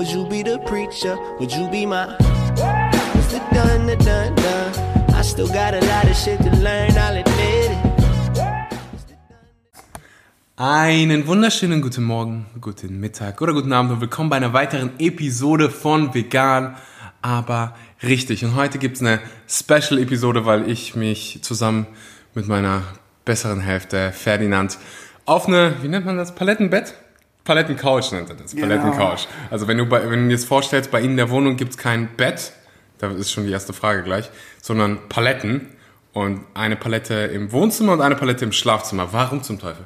Would you be the preacher? Would you be my Mr. Dun, the dun, dun. I still got a lot of shit to learn, I'll admit it. Einen wunderschönen guten Morgen, guten Mittag oder guten Abend und willkommen bei einer weiteren Episode von Vegan, aber richtig. Und heute gibt's eine Special-Episode, weil ich mich zusammen mit meiner besseren Hälfte, Ferdinand, auf eine, wie nennt man das, Palettenbett? Palettencouch nennt er das, Palettencouch. Also wenn du, bei, wenn du dir das vorstellst, bei Ihnen in der Wohnung gibt's kein Bett, da ist schon die erste Frage gleich, sondern Paletten und eine Palette im Wohnzimmer und eine Palette im Schlafzimmer. Warum zum Teufel?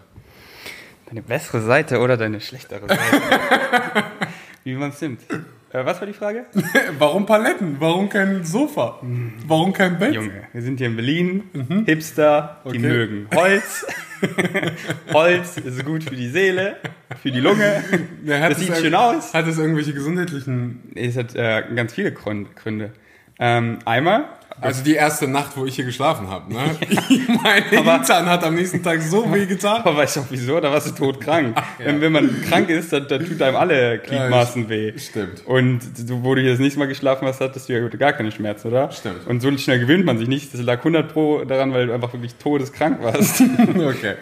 Deine bessere Seite oder deine schlechtere Seite? Wie man es nimmt. Äh, was war die Frage? Warum Paletten? Warum kein Sofa? Warum kein Bett? Junge, wir sind hier in Berlin, Hipster, die Mhm. Okay. mögen Holz. Holz ist gut für die Seele, für die Lunge. Ja, Das sieht schön aus. Hat es irgendwelche gesundheitlichen... Es hat äh, ganz viele Gründe. Ähm, einmal, Also die erste Nacht, wo ich hier geschlafen habe, ne? mein Hintern hat am nächsten Tag so weh getan. aber weißt du auch wieso? Da warst du todkrank. wenn, wenn man krank ist, dann, dann tut einem alle Gliedmaßen weh. Stimmt. Und du, wo du hier das nächste Mal geschlafen hast, hattest du ja gar keine Schmerzen, oder? Stimmt. Und so schnell gewöhnt man sich nicht. Das lag 100 pro daran, weil du einfach wirklich todeskrank warst. Okay.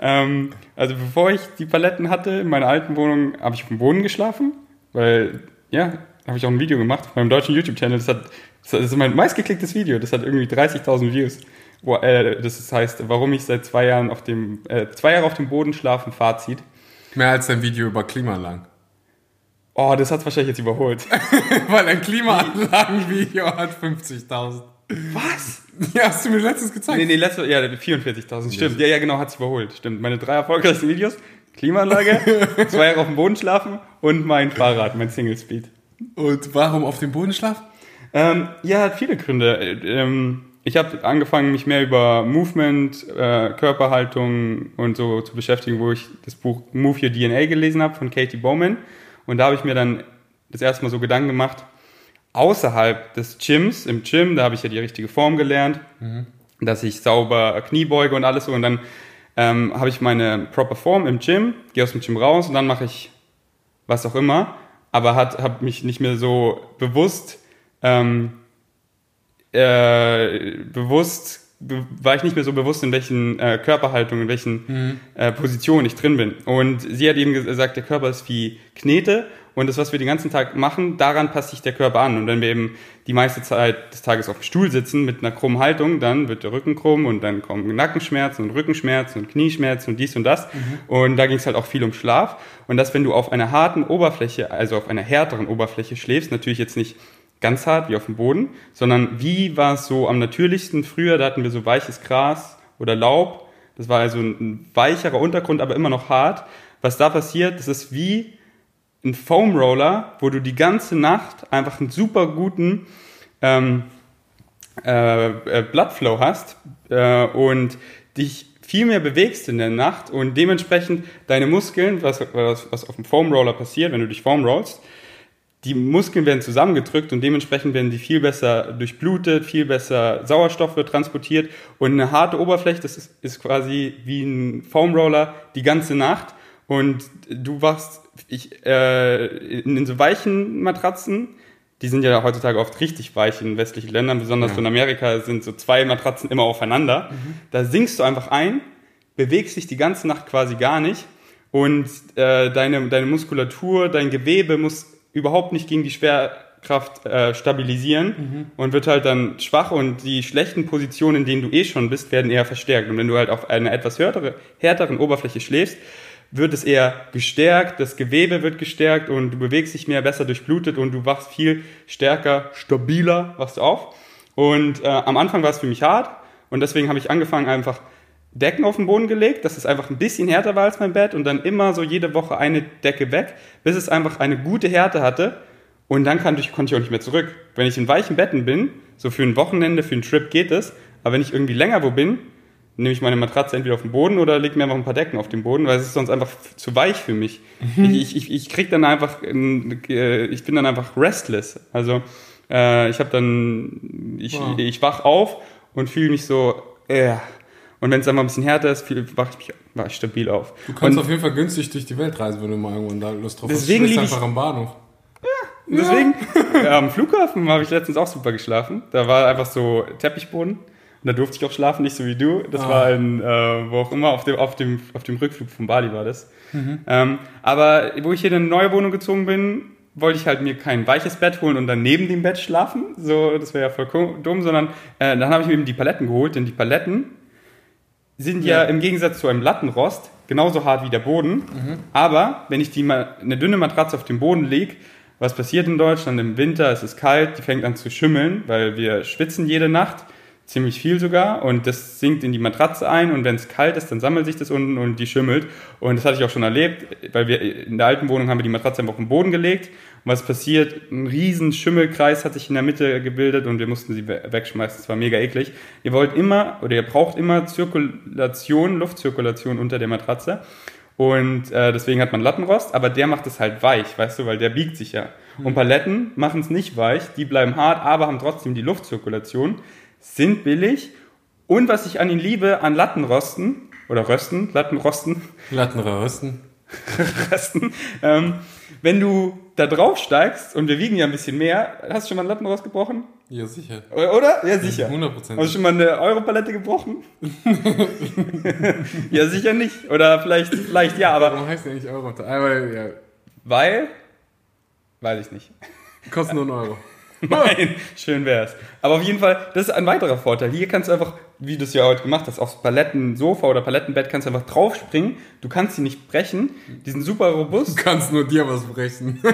ähm, also bevor ich die Paletten hatte, in meiner alten Wohnung, habe ich auf dem Boden geschlafen. Weil, ja, habe ich auch ein Video gemacht auf meinem deutschen YouTube-Channel. Das, hat- das ist mein meistgeklicktes Video. Das hat irgendwie 30.000 Views. Äh, das heißt, warum ich seit zwei Jahren auf dem, äh, zwei Jahre auf dem Boden schlafen, Fazit. Mehr als dein Video über Klimaanlagen. Oh, das hat wahrscheinlich jetzt überholt. Weil ein Klimaanlagenvideo hat 50.000. Was? Ja, hast du mir letztens gezeigt. Nee, nee, letzte, ja, 44.000, stimmt. Ja, ja, genau, hat's überholt. Stimmt. Meine drei erfolgreichsten Videos, Klimaanlage, zwei Jahre auf dem Boden schlafen und mein Fahrrad, mein Single Speed. Und warum auf dem Boden schlafen? Ähm, ja, hat viele Gründe. Ähm, ich habe angefangen, mich mehr über Movement, äh, Körperhaltung und so zu beschäftigen, wo ich das Buch Move Your DNA gelesen habe von Katie Bowman. Und da habe ich mir dann das erste Mal so Gedanken gemacht, außerhalb des Gyms, im Gym, da habe ich ja die richtige Form gelernt, dass ich sauber Knie beuge und alles so. Und dann ähm, habe ich meine proper Form im Gym, gehe aus dem Gym raus und dann mache ich was auch immer, aber hat habe mich nicht mehr so bewusst ähm, äh, bewusst be war ich nicht mehr so bewusst in welchen äh, Körperhaltungen, in welchen äh, Positionen ich drin bin. Und sie hat eben gesagt, der Körper ist wie Knete und das, was wir den ganzen Tag machen, daran passt sich der Körper an. Und wenn wir eben die meiste Zeit des Tages auf dem Stuhl sitzen mit einer krummen Haltung, dann wird der Rücken krumm und dann kommen Nackenschmerzen und Rückenschmerzen und Knieschmerzen und dies und das. Und da ging es halt auch viel um Schlaf. Und dass, wenn du auf einer harten Oberfläche, also auf einer härteren Oberfläche schläfst, natürlich jetzt nicht ganz hart wie auf dem Boden, sondern wie war es so am natürlichsten früher, da hatten wir so weiches Gras oder Laub, das war also ein weicherer Untergrund, aber immer noch hart. Was da passiert, das ist wie ein Foam Roller, wo du die ganze Nacht einfach einen super guten ähm, äh, äh, Bloodflow hast äh, und dich viel mehr bewegst in der Nacht und dementsprechend deine Muskeln, was, was, was auf dem Foam Roller passiert, wenn du dich Foam rollst, die Muskeln werden zusammengedrückt und dementsprechend werden die viel besser durchblutet, viel besser Sauerstoff wird transportiert. Und eine harte Oberfläche, das ist, ist quasi wie ein Foam Roller die ganze Nacht. Und du wachst ich, äh, in, so weichen Matratzen, die sind ja heutzutage oft richtig weich in westlichen Ländern, besonders so in Amerika sind so zwei Matratzen immer aufeinander. Da sinkst du einfach ein, bewegst dich die ganze Nacht quasi gar nicht. Und äh, deine, deine Muskulatur, dein Gewebe muss überhaupt nicht gegen die Schwerkraft äh, stabilisieren und wird halt dann schwach und die schlechten Positionen, in denen du eh schon bist, werden eher verstärkt. Und wenn du halt auf einer etwas härtere, härteren Oberfläche schläfst, wird es eher gestärkt, das Gewebe wird gestärkt und du bewegst dich mehr besser durchblutet und du wachst viel stärker, stabiler, wachst du auf. Und äh, am Anfang war es für mich hart und deswegen habe ich angefangen einfach Decken auf den Boden gelegt, dass es einfach ein bisschen härter war als mein Bett und dann immer so jede Woche eine Decke weg, bis es einfach eine gute Härte hatte und dann kann ich, konnte ich auch nicht mehr zurück. Wenn ich in weichen Betten bin, so für ein Wochenende, für einen Trip geht es, aber wenn ich irgendwie länger wo bin, nehme ich meine Matratze entweder auf den Boden oder lege mir einfach ein paar Decken auf den Boden, weil es ist sonst einfach zu weich für mich. Ich, ich, ich krieg dann einfach, äh, ich bin dann einfach restless. Also äh, ich habe dann, ich, Wow. ich wach auf und fühle mich so, äh. Und wenn es einfach ein bisschen härter ist, wache ich mich wach ich stabil auf. Du kannst und auf jeden Fall günstig durch die Welt reisen, wenn du mal irgendwann da Lust drauf Deswegen hast. Ich- einfach am Bahnhof. Und deswegen, ja, am Flughafen habe ich letztens auch super geschlafen. Da war einfach so Teppichboden. Und da durfte ich auch schlafen, nicht so wie du. Das Ah. war in, äh, wo auch immer, auf dem, auf, dem, auf dem Rückflug von Bali war das. Ähm, aber wo ich hier in eine neue Wohnung gezogen bin, wollte ich halt mir kein weiches Bett holen und dann neben dem Bett schlafen. So, das wäre ja voll dumm, sondern äh, dann habe ich mir eben die Paletten geholt, denn die Paletten sind ja, Ja. im Gegensatz zu einem Lattenrost genauso hart wie der Boden. Aber wenn ich die mal eine dünne Matratze auf den Boden lege, was passiert in Deutschland im Winter? Es ist kalt, die fängt an zu schimmeln, weil wir schwitzen jede Nacht, ziemlich viel sogar, und das sinkt in die Matratze ein. Und wenn es kalt ist, dann sammelt sich das unten und die schimmelt. Und das hatte ich auch schon erlebt, weil wir in der alten Wohnung haben wir die Matratze einfach auf den Boden gelegt. Was passiert? Ein riesen Schimmelkreis hat sich in der Mitte gebildet und wir mussten sie we- wegschmeißen. Das war mega eklig. Ihr wollt immer oder ihr braucht immer Zirkulation, Luftzirkulation unter der Matratze. Und äh, deswegen hat man Lattenrost, aber der macht es halt weich, weißt du, weil der biegt sich ja. Und Paletten machen es nicht weich, die bleiben hart, aber haben trotzdem die Luftzirkulation, sind billig. Und was ich an ihnen liebe, an Lattenrosten oder Rösten, Lattenrosten, Lattenrösten. Resten. Ähm, wenn du da drauf steigst und wir wiegen ja ein bisschen mehr, hast du schon mal einen Lattenrost gebrochen? Ja, sicher. Oder? Ja, sicher. 100%. Hast du schon mal eine Europalette gebrochen? ja, sicher nicht. Oder vielleicht, vielleicht ja, aber Warum heißt der eigentlich Euro? Einmal, ja, weil, weiß ich nicht. kostet nur einen Euro. Nein, schön wär's. Aber auf jeden Fall, das ist ein weiterer Vorteil. Hier kannst du einfach, wie du es ja heute gemacht hast, aufs Palettensofa oder Palettenbett kannst du einfach draufspringen. Du kannst sie nicht brechen. Die sind super robust. Du kannst nur dir was brechen.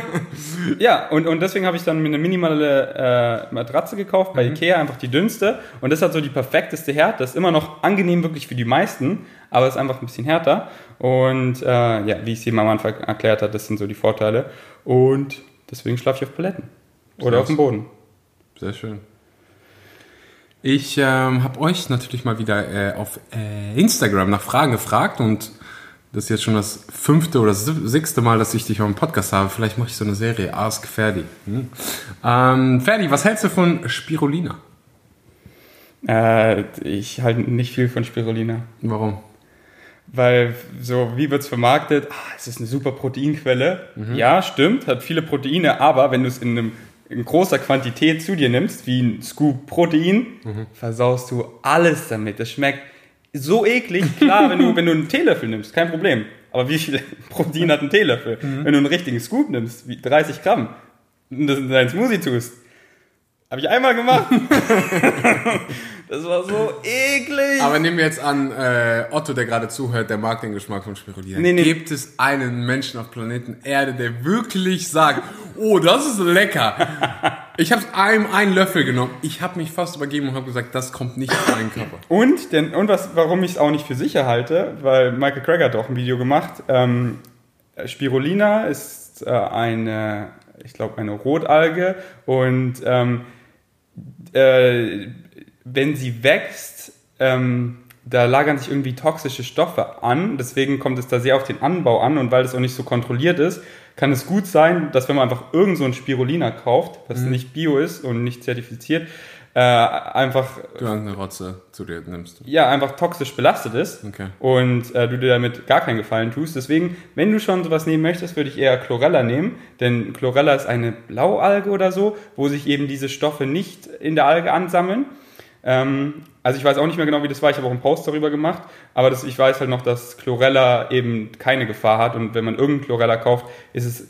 Ja, und, und deswegen habe ich dann mir eine minimale äh, Matratze gekauft bei Ikea, einfach die dünnste. Und das hat so die perfekteste Härte. Das ist immer noch angenehm wirklich für die meisten, aber ist einfach ein bisschen härter. Und äh, ja, wie ich es eben am Anfang erklärt habe, das sind so die Vorteile. Und deswegen schlafe ich auf Paletten. Oder auf dem Boden. Sehr schön. Ich ähm, habe euch natürlich mal wieder äh, auf äh, Instagram nach Fragen gefragt und das ist jetzt schon das fünfte oder sechste Mal, dass ich dich auf dem Podcast habe. Vielleicht mache ich so eine Serie, Ask Ferdi. Hm. Ähm, Ferdi, was hältst du von Spirulina? Äh, ich halte nicht viel von Spirulina. Warum? Weil so, wie wird's vermarktet? Ah, es ist eine super Proteinquelle. Ja, stimmt, hat viele Proteine, aber wenn du es in, einem, in großer Quantität zu dir nimmst, wie ein Scoop Protein, versaust du alles damit. Das schmeckt so eklig. Klar, wenn du, wenn du einen Teelöffel nimmst, kein Problem. Aber wie viel Protein hat ein Teelöffel? Wenn du einen richtigen Scoop nimmst, wie 30 Gramm, und das in deinen Smoothie tust, habe ich einmal gemacht. das war so eklig. Aber nehmen wir jetzt an, äh, Otto, der gerade zuhört, der mag den Geschmack von Spirulina. Nee, nee. Gibt es einen Menschen auf Planeten Erde, der wirklich sagt, oh, das ist lecker. Ich habe einem einen Löffel genommen. Ich habe mich fast übergeben und habe gesagt, das kommt nicht in meinen Körper. Und, denn, und was, warum ich es auch nicht für sicher halte, weil Michael Craig hat auch ein Video gemacht. Ähm, Spirulina ist äh, eine, ich glaube, eine Rotalge und ähm, äh, wenn sie wächst, ähm, da lagern sich irgendwie toxische Stoffe an. Deswegen kommt es da sehr auf den Anbau an und weil das auch nicht so kontrolliert ist, kann es gut sein, dass wenn man einfach irgend so ein Spirulina kauft, was nicht bio ist und nicht zertifiziert, äh, einfach Du irgendeine Rotze zu dir nimmst. ja, einfach toxisch belastet ist Okay. und äh, du dir damit gar keinen Gefallen tust. Deswegen, wenn du schon sowas nehmen möchtest, würde ich eher Chlorella nehmen, denn Chlorella ist eine Blaualge oder so, wo sich eben diese Stoffe nicht in der Alge ansammeln. Ähm, also ich weiß auch nicht mehr genau, wie das war, ich habe auch einen Post darüber gemacht, aber das, ich weiß halt noch, dass Chlorella eben keine Gefahr hat. Und wenn man irgendein Chlorella kauft, ist es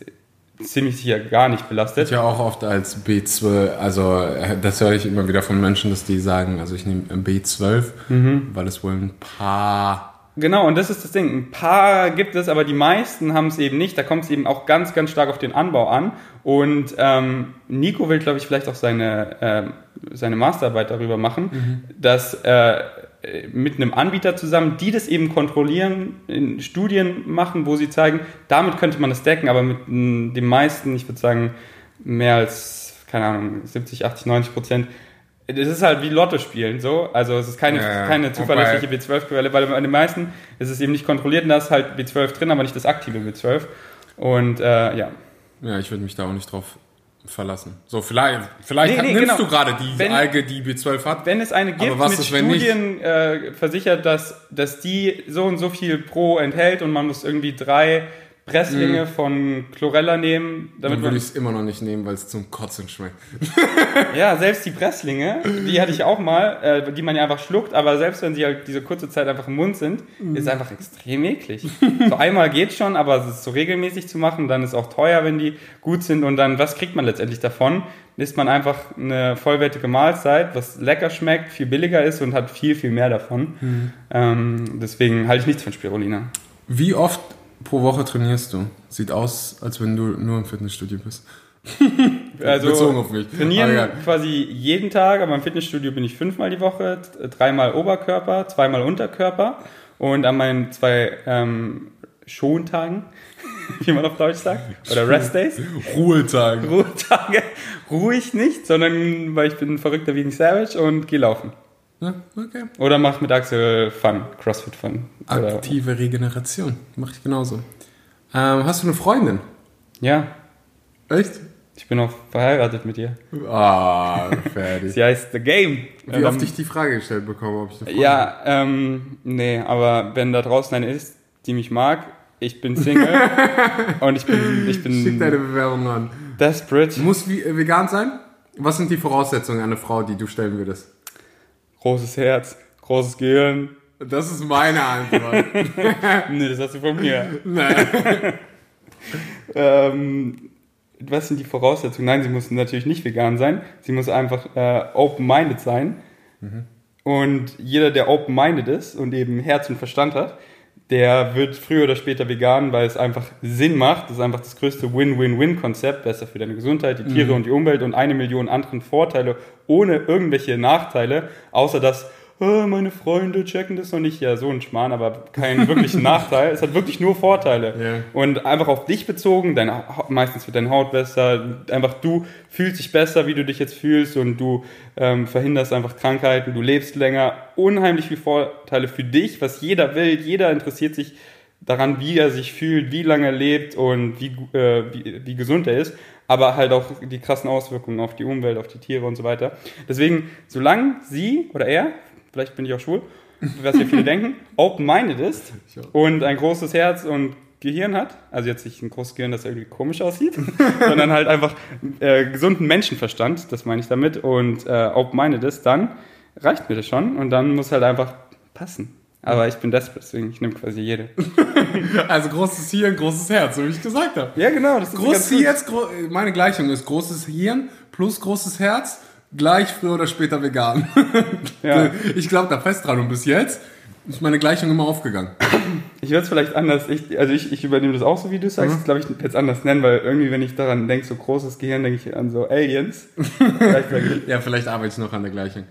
ziemlich sicher gar nicht belastet. Ich ja auch oft als B12, also äh, das höre ich immer wieder von Menschen, dass die sagen, also ich nehme B12, weil es wohl ein paar Genau, und das ist das Ding. Ein paar gibt es, aber die meisten haben es eben nicht. Da kommt es eben auch ganz, ganz stark auf den Anbau an. Und ähm, Nico will, glaube ich, vielleicht auch seine, ähm, seine Masterarbeit darüber machen, dass äh, mit einem Anbieter zusammen, die das eben kontrollieren, in Studien machen, wo sie zeigen, damit könnte man das decken, aber mit m, den meisten, ich würde sagen, mehr als, keine Ahnung, 70, 80, 90 Prozent. Das ist halt wie Lotto spielen, so. Also es ist keine, Ja, keine zuverlässliche Wobei- B12-Quelle, weil bei den meisten ist es eben nicht kontrolliert und da ist halt B12 drin, aber nicht das aktive B12. Und äh, ja. Ja, ich würde mich da auch nicht drauf verlassen. So, vielleicht, vielleicht Nee, nee, nimmst genau. du gerade die Wenn- Alge, die B12 hat. Wenn es eine gibt, Aber was mit ist, wenn nicht? Studien äh, versichert, dass, dass die so und so viel pro enthält und man muss irgendwie drei Presslinge von Chlorella nehmen, damit Dann würde ich es immer noch nicht nehmen, weil es zum Kotzen schmeckt. ja, selbst die Presslinge, die hatte ich auch mal, äh, die man ja einfach schluckt, aber selbst wenn sie halt diese kurze Zeit einfach im Mund sind, ist es einfach extrem eklig. So einmal geht schon, aber es ist so regelmäßig zu machen, dann ist auch teuer, wenn die gut sind und dann, was kriegt man letztendlich davon? Isst man einfach eine vollwertige Mahlzeit, was lecker schmeckt, viel billiger ist und hat viel, viel mehr davon. Ähm, deswegen halte ich nichts von Spirulina. Wie oft pro Woche trainierst du? Sieht aus, als wenn du nur im Fitnessstudio bist. Also Bezogen auf mich. trainieren quasi jeden Tag, aber im Fitnessstudio bin ich fünfmal die Woche, dreimal Oberkörper, zweimal Unterkörper und an meinen zwei ähm, Schontagen, wie man auf Deutsch sagt, oder Rest Days, Ruhetag. Ruhetage, ruhe ich nicht, sondern weil ich bin ein verrückter ein Savage und gehe laufen. Ja, okay. Oder mach mit Axel Fun, Crossfit Fun. Aktive Regeneration. Mach ich genauso. Ähm, hast du eine Freundin? ja, Echt? ich bin auch verheiratet mit ihr. Ah, fertig. Sie heißt The Game. Wie Ähm, oft ich die Frage gestellt bekomme, ob ich eine Freundin Ja, ähm, nee, aber wenn da draußen eine ist, die mich mag, ich bin Single und ich bin, ich habe? Schick deine bin Bewerbung an. desperate. Muss äh, vegan sein? Was sind die Voraussetzungen einer Frau, die du stellen würdest? Großes Herz, großes Gehirn. Das ist meine Antwort. Nee, das hast du von mir. Nein. Ähm, was sind die Voraussetzungen? Nein, sie muss natürlich nicht vegan sein. Sie muss einfach äh, open-minded sein. Und jeder, der open-minded ist und eben Herz und Verstand hat, der wird früher oder später vegan, weil es einfach Sinn macht. Das ist einfach das größte Win-Win-Win-Konzept. Besser für deine Gesundheit, die Tiere und die Umwelt und eine Million anderen Vorteile ohne irgendwelche Nachteile, außer dass "Ah, meine Freunde checken das noch nicht. Ja, so ein Schmarrn, aber keinen wirklichen Nachteil. Es hat wirklich nur Vorteile. Ja. Und einfach auf dich bezogen, deine, Ha- meistens wird deine Haut besser, einfach du fühlst dich besser, wie du dich jetzt fühlst und du ähm, verhinderst einfach Krankheiten, du lebst länger. Unheimlich viele Vorteile für dich, was jeder will. Jeder interessiert sich daran, wie er sich fühlt, wie lange er lebt und wie, äh, wie, wie gesund er ist. Aber halt auch die krassen Auswirkungen auf die Umwelt, auf die Tiere und so weiter. Deswegen, solange sie oder er, vielleicht bin ich auch schwul, was ja viele denken, open-minded ist und ein großes Herz und Gehirn hat, also jetzt nicht ein großes Gehirn, das irgendwie komisch aussieht, sondern halt einfach äh, gesunden Menschenverstand, das meine ich damit, und äh, open-minded ist, dann reicht mir das schon und dann muss halt einfach passen. Aber ich bin desperate, deswegen ich nehme quasi jede. Also großes Hirn, großes Herz, so wie ich gesagt habe. Ja, genau, das ist Großes. Herz, gro meine Gleichung ist großes Hirn plus großes Herz gleich früher oder später vegan. Ja. Ich glaube da fest dran und bis jetzt ist meine Gleichung immer aufgegangen. Ich würde es vielleicht anders, ich, also ich, ich übernehme das auch so, wie du sagst, Mhm. glaube ich, jetzt anders nennen, weil irgendwie, wenn ich daran denke, so großes Gehirn, denke ich an so Aliens. vielleicht Ja, vielleicht arbeite ich noch an der Gleichung.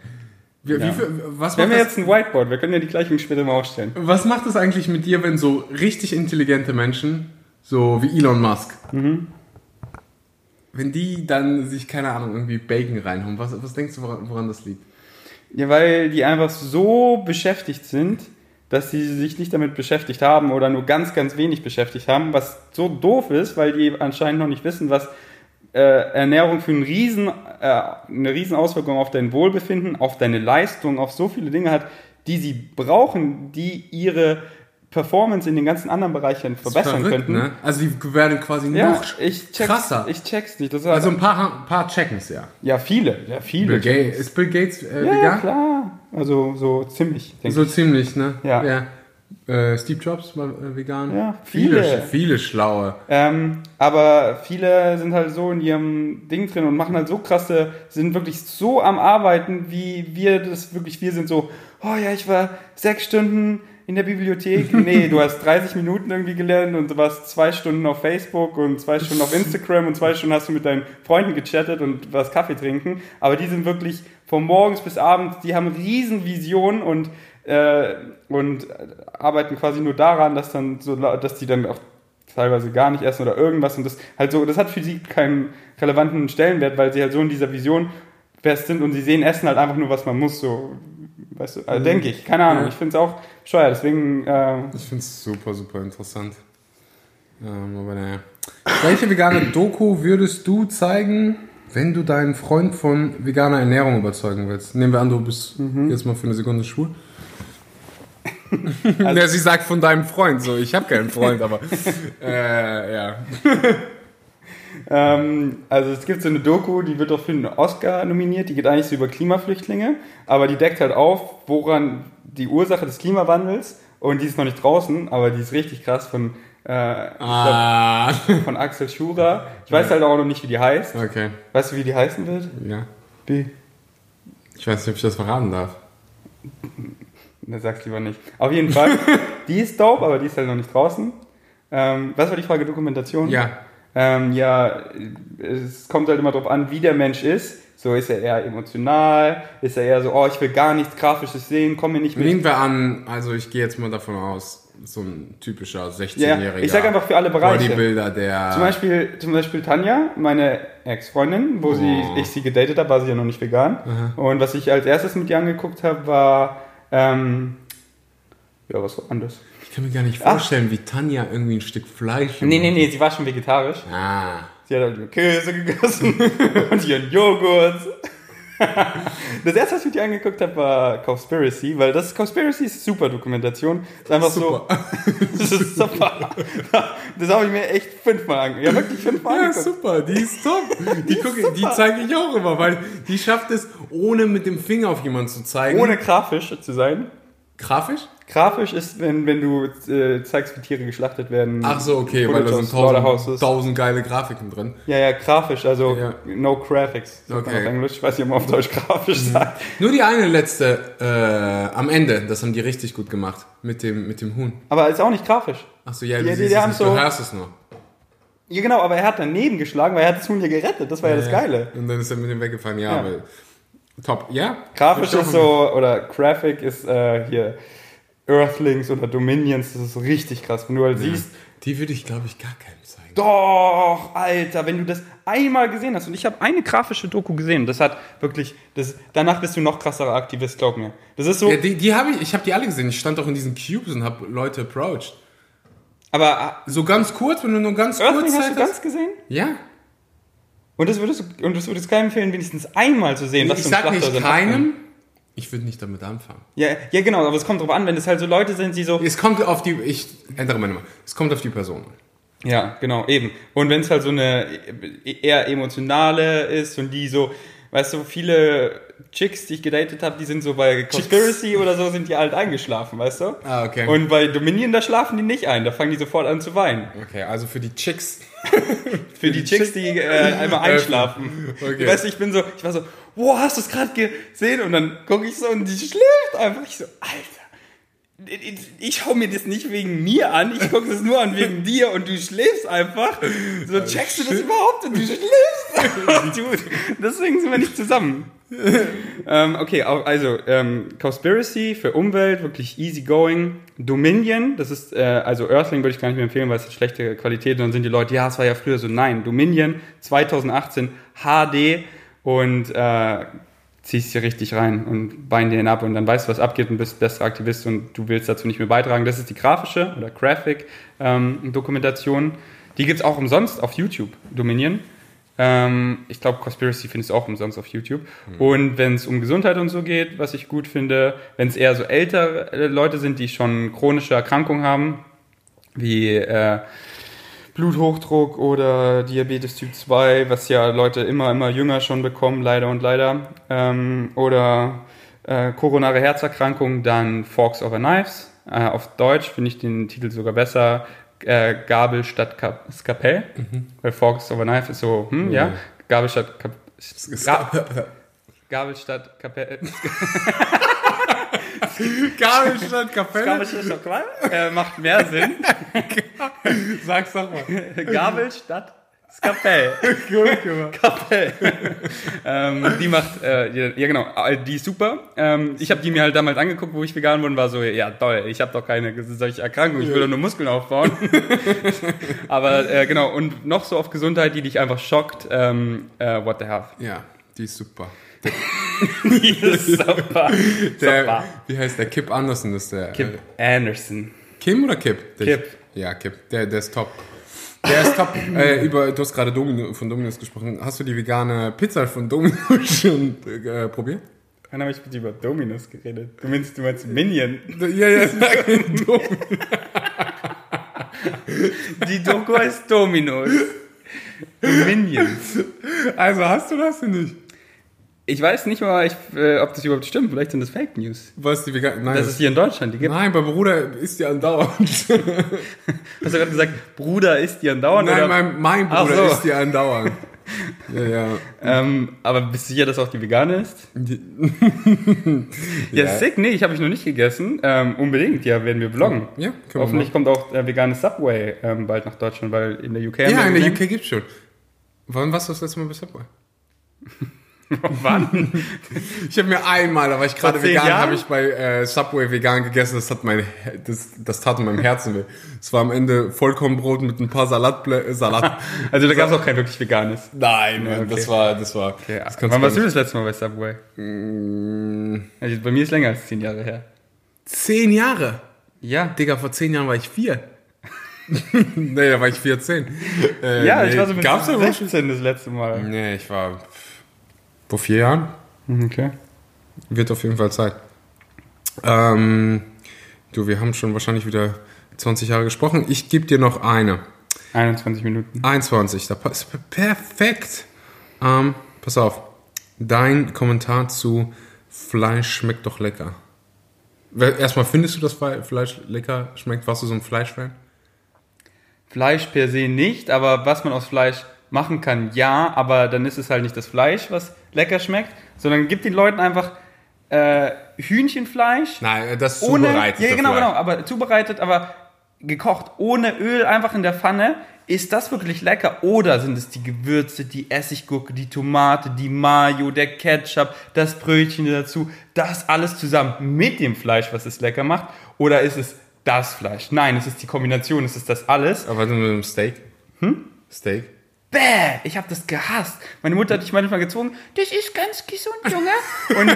Wie, Ja. wie viel, was, wir haben ja das, jetzt ein Whiteboard, wir können ja die Gleichung später mal aufstellen. was macht das eigentlich mit dir, wenn so richtig intelligente Menschen, so wie Elon Musk, Mhm. wenn die dann sich, keine Ahnung, irgendwie Bacon reinhauen, was, was denkst du, woran, woran das liegt? Ja, weil die einfach so beschäftigt sind, dass sie sich nicht damit beschäftigt haben oder nur ganz, ganz wenig beschäftigt haben, was so doof ist, weil die anscheinend noch nicht wissen, was äh, Ernährung für einen riesen, äh, eine riesen Auswirkung auf dein Wohlbefinden, auf deine Leistung, auf so viele Dinge hat, die sie brauchen, die ihre Performance in den ganzen anderen Bereichen verbessern Verrückt, könnten. Ne? Also die werden quasi Ja, noch ich check's, krasser. Ich check's nicht. Ist also ein paar, ein paar checken es ja. ja, viele, ja, viele. Bill Gates, ist Bill Gates äh, ja, vegan? klar. Also so ziemlich, denke So ziemlich, ne? Ja. Äh, Steve Jobs war äh, vegan. Ja, viele. viele. Viele schlaue. Ähm, aber viele sind halt so in ihrem Ding drin und machen halt so krasse, sind wirklich so am Arbeiten, wie wir das wirklich, wir sind so, oh ja, ich war sechs Stunden in der Bibliothek. Nee, du hast 30 Minuten irgendwie gelernt und du warst zwei Stunden auf Facebook und zwei Stunden auf Instagram und zwei Stunden hast du mit deinen Freunden gechattet und warst Kaffee trinken. Aber die sind wirklich von morgens bis abends, die haben riesen Visionen und äh, und arbeiten quasi nur daran, dass dann so, dass die dann auch teilweise gar nicht essen oder irgendwas und das halt so, das hat für sie keinen relevanten Stellenwert, weil sie halt so in dieser Vision fest sind und sie sehen Essen halt einfach nur, was man muss, so, weißt du, also denke ich, keine Ahnung, Ja. ich finde es auch scheuer, deswegen, äh, Ich finde es super, super interessant. Ähm, aber naja. Welche vegane Doku würdest du zeigen, wenn du deinen Freund von veganer Ernährung überzeugen willst? Nehmen wir an, du bist Mhm. jetzt mal für eine Sekunde schwul. ja, sie sagt von deinem Freund so, ich habe keinen Freund, aber äh, ja. Ähm, also es gibt so eine Doku, die wird auch für einen Oscar nominiert, die geht eigentlich so über Klimaflüchtlinge, aber die deckt halt auf, woran die Ursache des Klimawandels und die ist noch nicht draußen, aber die ist richtig krass von, äh, Ah. glaub, von Axel Schurer. Ich weiß halt auch noch nicht, wie die heißt. Okay, Weißt du, wie die heißen wird? ja. Wie? Ich weiß nicht, ob ich das verraten darf. Ne, sag's lieber nicht. Auf jeden Fall, die ist dope, aber die ist halt noch nicht draußen. Ähm, was war die Frage? Dokumentation? Ja. Ähm, ja, es kommt halt immer drauf an, wie der Mensch ist. So ist er eher emotional, ist er eher so, oh, ich will gar nichts Grafisches sehen, komm mir nicht mit. Nehmen wir an, also ich gehe jetzt mal davon aus, so ein typischer Ja, 16-jähriger ich sag einfach für alle Bereiche. Bodybuilder, der Zum Beispiel, zum Beispiel Tanja, meine Ex-Freundin, wo sie, Oh. ich sie gedatet habe, war sie ja noch nicht vegan. Und was ich als erstes mit ihr angeguckt habe, war, ähm, ja, was war anders? Ich kann mir gar nicht vorstellen, wie Tanja irgendwie ein Stück Fleisch. Nee, nee, nee, sie war schon vegetarisch. Ah. Sie hat halt Käse gegessen und ihren Joghurt. Das erste, was ich mit ihr angeguckt habe, war Conspiracy, weil das Conspiracy ist super Dokumentation. Ist einfach Super. so. Das ist super. Das habe ich mir echt fünfmal angeguckt. Ja, wirklich fünfmal Ja, angeguckt. super, die ist top. Die, gucke, die zeige ich auch immer, weil die schafft es, ohne mit dem Finger auf jemanden zu zeigen. Ohne grafisch zu sein. Grafisch? Grafisch ist, wenn, wenn du äh, zeigst, wie Tiere geschlachtet werden. Ach so, okay, weil da sind tausend, tausend geile Grafiken drin. Ja, ja, grafisch, also Ja. no graphics. Okay. Auf Englisch. Ich weiß nicht, ob man auf Deutsch grafisch sagt. Nur die eine letzte äh, am Ende, das haben die richtig gut gemacht. Mit dem, mit dem Huhn. Aber ist auch nicht grafisch. Ach so, ja, Ja, du die- siehst die es haben nicht, so- du hörst es nur. Ja, genau, aber er hat daneben geschlagen, weil er hat das Huhn ja gerettet. Das war ja, das Geile. Und dann ist er mit dem weggefahren, ja, Ja. aber top. Ja? Grafisch ist so, oder Graphic ist äh, hier Earthlings oder Dominions, das ist so richtig krass. Wenn du halt siehst, Die würde ich, glaube ich, gar keinem zeigen. doch, Alter, wenn du das einmal gesehen hast, und ich habe eine grafische Doku gesehen, das hat wirklich, das, danach bist du noch krasserer Aktivist, glaub mir. Das ist so, Ja, die die habe ich, ich habe die alle gesehen. Ich stand auch in diesen Cubes und habe Leute approached. aber So ganz kurz, wenn du nur ganz äh, Earthling kurz hast Zeit du hast. ganz gesehen? Ja. Und das würdest du, und das würdest keinem empfehlen, wenigstens einmal zu sehen, was ich für ein sag nicht sind. keinem. Ich würde nicht damit anfangen. Ja, ja, genau, aber es kommt drauf an, wenn es halt so Leute sind, die so, Es kommt auf die, ich ändere meine Meinung. Es kommt auf die Person an. Ja, genau, eben. Und wenn es halt so eine eher emotionale ist und die so, weißt du, viele Chicks, die ich gedatet habe, die sind so bei Conspiracy oder so, sind die halt eingeschlafen, weißt du? Ah, okay. Und bei Dominion, da schlafen die nicht ein, da fangen die sofort an zu weinen. Okay, also für die Chicks. Für die Chicks, die äh, einmal einschlafen. Okay. Weißt du, ich bin so, ich war so, wow, hast du es gerade gesehen? Und dann gucke ich so und die schläft einfach. Ich so, Alter. Ich, ich schau mir das nicht wegen mir an, ich gucke das nur an wegen dir und du schläfst einfach. So checkst du das überhaupt und du schläfst. Deswegen sind wir nicht zusammen. ähm, okay, also ähm, Conspiracy für Umwelt, wirklich easy going. Dominion, das ist, äh, also Earthling würde ich gar nicht mehr empfehlen, weil es hat schlechte Qualität. Und dann sind die Leute, ja, es war ja früher so. Nein, Dominion 2018 HD und äh, ziehst dir richtig rein und bein dir ab und dann weißt du, was abgeht und bist bester Aktivist und du willst dazu nicht mehr beitragen. Das ist die grafische oder Graphic ähm. Die gibt's auch umsonst auf YouTube, Dominion. Ähm, ich glaube, Conspiracy findest du auch umsonst auf YouTube. Und wenn es um Gesundheit und so geht, was ich gut finde, wenn es eher so ältere äh, Leute sind, die schon chronische Erkrankungen haben, wie äh, Bluthochdruck oder Diabetes Typ 2, was ja Leute immer, immer jünger schon bekommen, leider und leider, ähm, oder äh, koronare Herzerkrankung, dann Forks over Knives. Äh, auf Deutsch finde ich den Titel sogar besser. Äh, Gabel statt Kap Skapell. Weil Forks over Knife ist so, hm, ja. Gabel statt Kap Ga Gabel statt Kapell. Gabel statt Kapelle? Gabel statt Kapell? Äh, macht mehr Sinn. Sag's doch mal. Gabel statt Skapell. Kapell. ähm, die macht, äh, ja genau, äh, die ist super. Ähm, ich habe die mir halt damals angeguckt, wo ich vegan wurde und war so, ja toll, ich habe doch keine solche Erkrankung, ich will doch nur Muskeln aufbauen. Aber äh, genau, und noch so auf Gesundheit, die dich einfach schockt, ähm, äh, What the Health. Ja, die ist super. Die ist super. Der, super. wie heißt der? Kip Anderson ist der. Kip Anderson. Kim oder Kip? Der, Kip. Ja, Kip. Der, der ist top. Der ist top. äh, über, du hast gerade Domino, von Dominus gesprochen. Hast du die vegane Pizza von Domino schon äh, probiert? Wann habe ich bitte über Dominus geredet? Du meinst, du meinst Minion. Ja, ja, sag dumm. Die Doku heißt Dominus. Minions. Also hast du das denn nicht? Ich weiß nicht mal, ich, äh, ob das überhaupt stimmt. Vielleicht sind das Fake News. Was die Vegan Nein, Das ist hier in Deutschland. Die gibt. nein, mein Bruder isst die andauernd. Hast du gerade gesagt, Bruder ist die andauernd? Nein, oder? mein, mein Bruder so. isst die andauernd. Ja, ja. Ähm, aber bist du sicher, dass auch die vegane ist? Ja, Ja. sick. Nee, ich habe ich noch nicht gegessen. Ähm, unbedingt, ja, werden wir vloggen. Ja, können wir Hoffentlich kommt auch der vegane Subway ähm, bald nach Deutschland, weil in der UK Ja, in der UK gibt's schon. Wann warst du das letzte Mal bei Subway? Wann? Ich habe mir einmal, da war ich gerade vegan, habe ich bei äh, Subway vegan gegessen. Das hat mein, das, das tat in meinem Herzen weh. Es war am Ende Vollkornbrot mit ein paar Salatblä äh, Salat. Also da gab es auch kein wirklich veganes. Nein, okay. das war, das war. Okay, das wann warst du das letzte Mal bei Subway? nicht- Also bei mir ist länger als zehn Jahre her. Zehn Jahre. Ja. Digga, vor zehn Jahren war ich vier. nee, da war ich 14. Äh, Ja, nee, ich war so mit Gab's da überhaupt 16 das letzte Mal. Nee, ich war vor vier Jahren. Okay. Wird auf jeden Fall Zeit. Ähm, du, wir haben schon wahrscheinlich wieder 20 Jahre gesprochen. Ich gebe dir noch eine. 21 Minuten. 21, da passt perfekt. Ähm, pass auf. Dein Kommentar zu Fleisch schmeckt doch lecker. Erstmal, findest du, dass Fle- Fleisch lecker schmeckt? Warst du so ein Fleischfan? Fleisch per se nicht, aber was man aus Fleisch machen kann, ja, aber dann ist es halt nicht das Fleisch, was lecker schmeckt, sondern gibt den Leuten einfach äh, Hühnchenfleisch. Nein, das ohne, zubereitet. Ja, genau, genau, aber zubereitet, aber gekocht ohne Öl, einfach in der Pfanne. Ist das wirklich lecker? Oder sind es die Gewürze, die Essiggurke, die Tomate, die Mayo, der Ketchup, das Brötchen dazu, das alles zusammen mit dem Fleisch, was es lecker macht? Oder ist es das Fleisch? Nein, es ist die Kombination, es ist das alles. Aber mit einem Steak? Hm? Steak? Bäh, ich habe das gehasst. Meine Mutter hat dich manchmal gezwungen, das ist ganz gesund, Junge. Und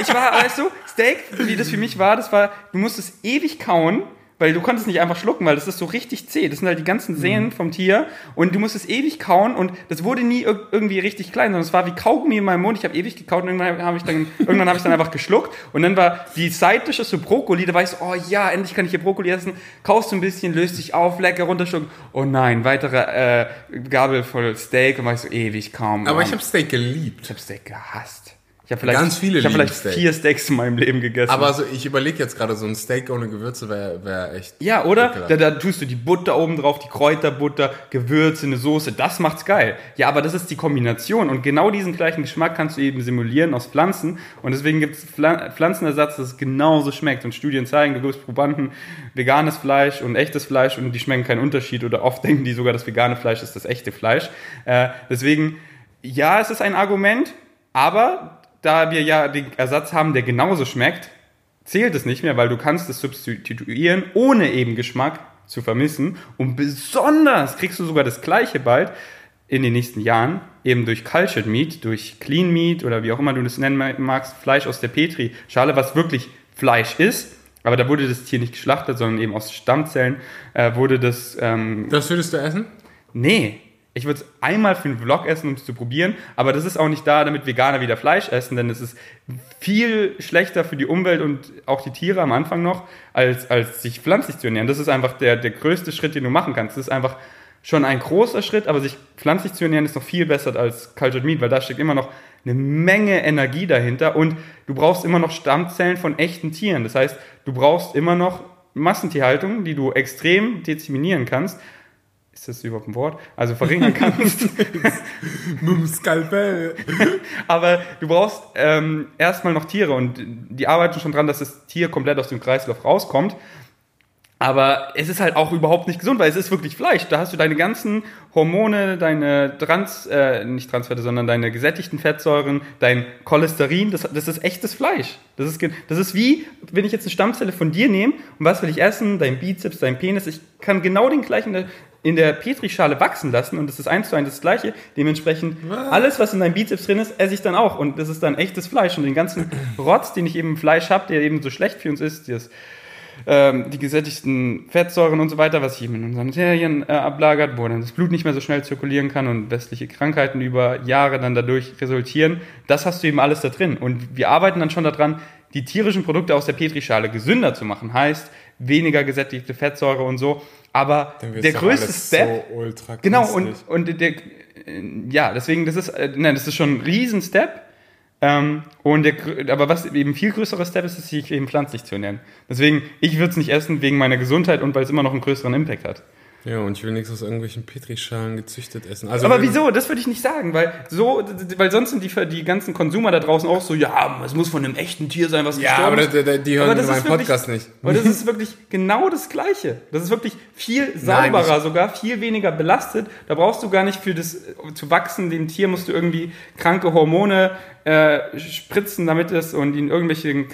ich war, weißt du, Steak, wie das für mich war, das war, du musst es ewig kauen, weil du konntest nicht einfach schlucken, weil das ist so richtig zäh. Das sind halt die ganzen Sehnen vom Tier und du musst es ewig kauen und das wurde nie ir- irgendwie richtig klein, sondern es war wie Kaugummi in meinem Mund. Ich habe ewig gekaut und irgendwann habe ich dann, irgendwann habe ich dann einfach geschluckt und dann war die Side-Dish ist so Brokkoli, da ich so, oh ja, endlich kann ich hier Brokkoli essen. Kaust du ein bisschen, löst dich auf, lecker runterschlucken. Oh nein, weitere äh, Gabel voll Steak und war ich so ewig kaum. Aber ich habe Steak geliebt. ich habe Steak gehasst. Ich habe vielleicht, Ganz viele ich lieben vielleicht Steak. vier Steaks in meinem Leben gegessen. Aber also ich überlege jetzt gerade, so ein Steak ohne Gewürze wäre wär echt. Ja, oder? Da, da tust du die Butter oben drauf, die Kräuterbutter, Gewürze, eine Soße, das macht's geil. Ja, aber das ist die Kombination und genau diesen gleichen Geschmack kannst du eben simulieren aus Pflanzen und deswegen gibt's Pfla Pflanzenersatz, das genauso schmeckt und Studien zeigen, du gibst Probanden veganes Fleisch und echtes Fleisch und die schmecken keinen Unterschied oder oft denken die sogar, das vegane Fleisch ist das echte Fleisch. Äh, deswegen, ja, es ist ein Argument, aber da wir ja den Ersatz haben, der genauso schmeckt, zählt es nicht mehr, weil du kannst es substituieren, ohne eben Geschmack zu vermissen. Und besonders kriegst du sogar das gleiche bald in den nächsten Jahren, eben durch Cultured Meat, durch Clean Meat oder wie auch immer du das nennen magst, Fleisch aus der Petri-Schale, was wirklich Fleisch ist. Aber da wurde das Tier nicht geschlachtet, sondern eben aus Stammzellen äh, wurde das ähm, Das würdest du essen? Nee. Ich würde es einmal für einen Vlog essen, um es zu probieren, aber das ist auch nicht da, damit Veganer wieder Fleisch essen, denn es ist viel schlechter für die Umwelt und auch die Tiere am Anfang noch, als, als sich pflanzlich zu ernähren. Das ist einfach der, der größte Schritt, den du machen kannst. Das ist einfach schon ein großer Schritt, aber sich pflanzlich zu ernähren ist noch viel besser als Cultured Meat, weil da steckt immer noch eine Menge Energie dahinter und du brauchst immer noch Stammzellen von echten Tieren. Das heißt, du brauchst immer noch Massentierhaltung, die du extrem deziminieren kannst. Ist das überhaupt ein Wort? Also verringern kannst. Mit dem Skalpell. Aber du brauchst ähm, erstmal noch Tiere und die arbeiten schon dran, dass das Tier komplett aus dem Kreislauf rauskommt. Aber es ist halt auch überhaupt nicht gesund, weil es ist wirklich Fleisch. Da hast du deine ganzen Hormone, deine Trans, äh, nicht Transfette, sondern deine gesättigten Fettsäuren, dein Cholesterin, das, das ist echtes Fleisch. Das ist, das ist wie, wenn ich jetzt eine Stammzelle von dir nehme und was will ich essen? Dein Bizeps, dein Penis. Ich kann genau den gleichen in der, Petrischale wachsen lassen und das ist eins zu eins das gleiche. Dementsprechend, alles, was in deinem Bizeps drin ist, esse ich dann auch und das ist dann echtes Fleisch. Und den ganzen Rotz, den ich eben im Fleisch habe, der eben so schlecht für uns ist, das ähm, die gesättigten Fettsäuren und so weiter, was sich eben in unseren Arterien äh, ablagert, wo dann das Blut nicht mehr so schnell zirkulieren kann und westliche Krankheiten über Jahre dann dadurch resultieren. Das hast du eben alles da drin. Und wir arbeiten dann schon daran, die tierischen Produkte aus der Petrischale gesünder zu machen. Heißt, weniger gesättigte Fettsäure und so. Aber der größte Step, So ultra Genau, und, künstlich. und der, ja, deswegen, das ist, äh, nein, das ist schon ein Riesen-Step. Ähm, und der, aber was eben viel größerer Step ist, ist, sich eben pflanzlich zu ernähren. Deswegen, ich würde es nicht essen wegen meiner Gesundheit und weil es immer noch einen größeren Impact hat. Ja, und ich will nichts aus irgendwelchen Petrischalen gezüchtet essen. Also Aber wieso? Das würde ich nicht sagen, weil so, weil sonst sind die, die ganzen Konsumer da draußen auch so, ja, es muss von einem echten Tier sein, was Ja, gestorben aber ist. da- die hören meinen ist wirklich- Podcast nicht. Aber das ist wirklich genau das Gleiche. Das ist wirklich viel sauberer sogar, viel weniger belastet. Da brauchst du gar nicht für das zu wachsen, dem Tier musst du irgendwie kranke Hormone äh, spritzen, damit es und ihn irgendwelchen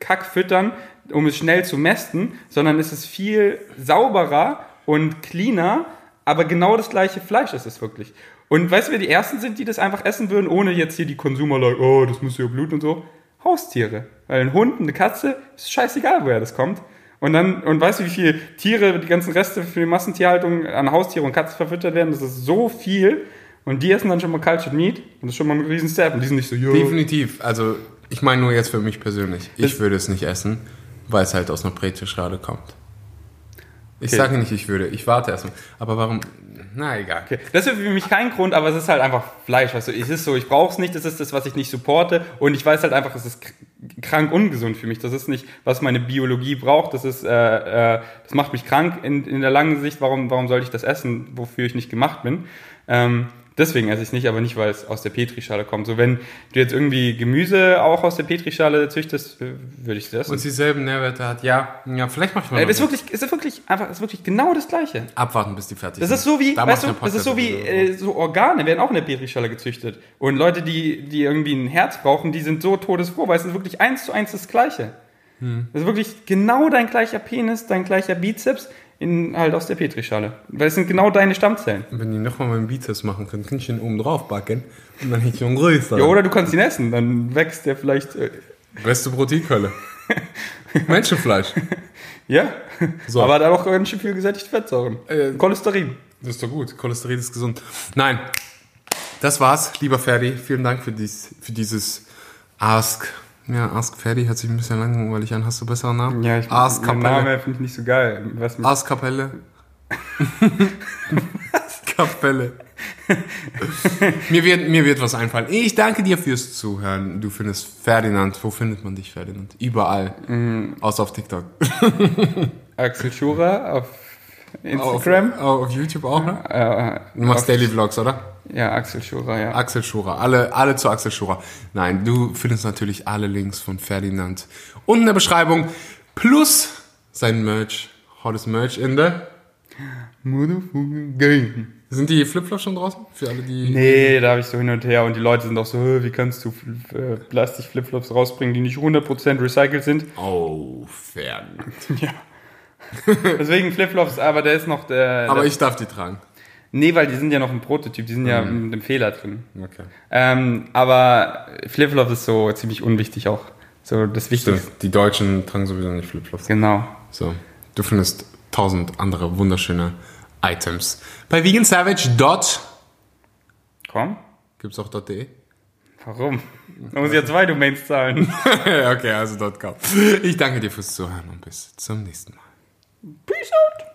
Kack füttern, um es schnell zu mästen, sondern es ist viel sauberer und cleaner, aber genau das gleiche Fleisch ist es wirklich. Und weißt du, wer die Ersten sind, die das einfach essen würden, ohne jetzt hier die Consumer, like, oh, das muss ja Blut und so? Haustiere. Weil ein Hund, eine Katze, ist scheißegal, woher das kommt. Und dann, und weißt du, wie viele Tiere, die ganzen Reste für die Massentierhaltung an Haustiere und Katzen verfüttert werden? Das ist so viel. Und die essen dann schon mal Cultured Meat. Und das ist schon mal ein riesen Step. Und die sind nicht so, jo. Definitiv. Also, ich meine nur jetzt für mich persönlich. Ich Das- würde es nicht essen, weil es halt aus einer Petrischale kommt. Ich Okay. sage nicht, ich würde. Ich warte erstmal. Aber warum? Na, egal. Okay. Das ist für mich kein Grund, aber es ist halt einfach Fleisch. Weißt du, es ist so, ich brauche es nicht, das ist das, was ich nicht supporte. Und ich weiß halt einfach, es ist krank ungesund für mich. Das ist nicht, was meine Biologie braucht. Das ist, äh, äh, das macht mich krank in, in der langen Sicht. Warum, warum sollte ich das essen, wofür ich nicht gemacht bin? Ähm, deswegen esse ich es nicht, aber nicht, weil es aus der Petrischale kommt. So, wenn du jetzt irgendwie Gemüse auch aus der Petrischale züchtest, würde ich das Und dieselben Nährwerte hat, ja, ja, vielleicht mache ich mal Äh, ist wirklich, ist wirklich einfach, ist wirklich genau das Gleiche. abwarten, bis die fertig Das sind. ist so wie, Da weißt du, das ist so wie äh, so Organe werden auch in der Petrischale gezüchtet. Und Leute, die, die irgendwie ein Herz brauchen, die sind so todesfroh, weil es ist wirklich eins zu eins das Gleiche. Hm. Das ist wirklich genau dein gleicher Penis, dein gleicher Bizeps in, halt aus der Petrischale. Weil es sind genau deine Stammzellen. Wenn die nochmal meinen Bizeps machen können, kann ich den oben drauf backen und dann hätte ich schon größer. Ja, oder du kannst ihn essen, dann wächst der vielleicht, äh, Beste Proteinquelle. Menschenfleisch. ja. So. Aber da auch ganz schön viel gesättigte Fettsäuren. Äh, Cholesterin. Das ist doch gut. Cholesterin ist gesund. Nein, das war's, lieber Ferdi. Vielen Dank für, dies, für dieses Ask. Ja, Ask Ferdi hört sich ein bisschen langweilig an. Hast du besseren Namen? Ja, ich, Ask Kapelle. Name finde ich nicht so geil. Was mit Ask Kapelle. Kapelle. mir, wird, mir wird was einfallen. Ich danke dir fürs Zuhören. Du findest Ferdinand. Wo findet man dich, Ferdinand? Überall. Mhm. Außer auf TikTok. Axel Schurer auf Instagram. Auf, auf YouTube auch, ne? Äh, Du machst auf- Daily Vlogs, oder? Ja, Axel Schurer, ja. Axel Schurer. Alle, alle zu Axel Schurer. Nein, du findest natürlich alle Links von Ferdinand unten in der Beschreibung. Plus sein Merch. Hottest Merch in der. Motherfucking Game. Sind die Flipflops schon draußen? Für alle, die. Nee, da habe ich so hin und her und die Leute sind auch so, "Hä, wie kannst du äh, Plastik-Flipflops rausbringen, die nicht 100% recycelt sind? Oh, Ferdinand. Ja. Deswegen Flipflops, aber der ist noch der. Aber der, ich darf die tragen. Nee, weil die sind ja noch ein Prototyp, die sind ja mit dem Fehler drin. Okay. Ähm, aber Flipflops ist so ziemlich unwichtig auch. So das Wichtigste. Stimmt. Die Deutschen tragen sowieso nicht Flipflops. Genau. So. Du findest tausend andere wunderschöne Items. Bei Vegan Savage dot. Komm. Gibt's auch .de? Warum? Da muss ich ja zwei Domains zahlen. okay, also .com. Ich danke dir fürs Zuhören und bis zum nächsten Mal. Peace out.